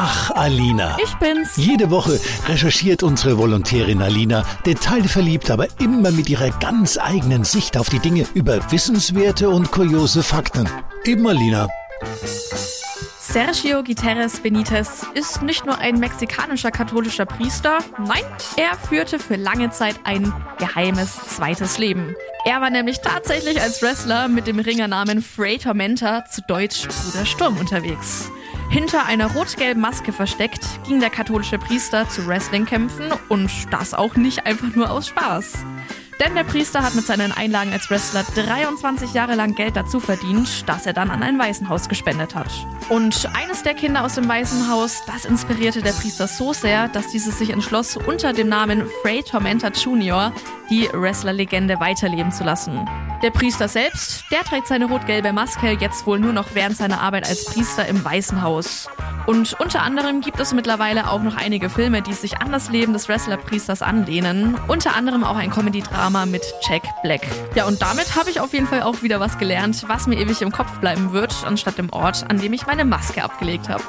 Ach, Alina. Ich bin's. Jede Woche recherchiert unsere Volontärin Alina, detailverliebt, aber immer mit ihrer ganz eigenen Sicht auf die Dinge über wissenswerte und kuriose Fakten. Eben Alina. Sergio Guterres Benitez ist nicht nur ein mexikanischer katholischer Priester, nein, er führte für lange Zeit ein geheimes zweites Leben. Er war nämlich tatsächlich als Wrestler mit dem Ringernamen Frey Tormenta, zu Deutsch Bruder Sturm, unterwegs. Hinter einer rot-gelben Maske versteckt ging der katholische Priester zu Wrestling-Kämpfen und das auch nicht einfach nur aus Spaß. Denn der Priester hat mit seinen Einlagen als Wrestler 23 Jahre lang Geld dazu verdient, das er dann an ein Waisenhaus gespendet hat. Und eines der Kinder aus dem Waisenhaus, das inspirierte der Priester so sehr, dass dieses sich entschloss, unter dem Namen Frey Tormenta Jr. die Wrestler-Legende weiterleben zu lassen. Der Priester selbst, der trägt seine rot-gelbe Maske jetzt wohl nur noch während seiner Arbeit als Priester im Waisenhaus. Und unter anderem gibt es mittlerweile auch noch einige Filme, die sich an das Leben des Wrestler-Priesters anlehnen. Unter anderem auch ein Comedy-Drama mit Jack Black. Ja, und damit habe ich auf jeden Fall auch wieder was gelernt, was mir ewig im Kopf bleiben wird, anstatt dem Ort, an dem ich meine Maske abgelegt habe.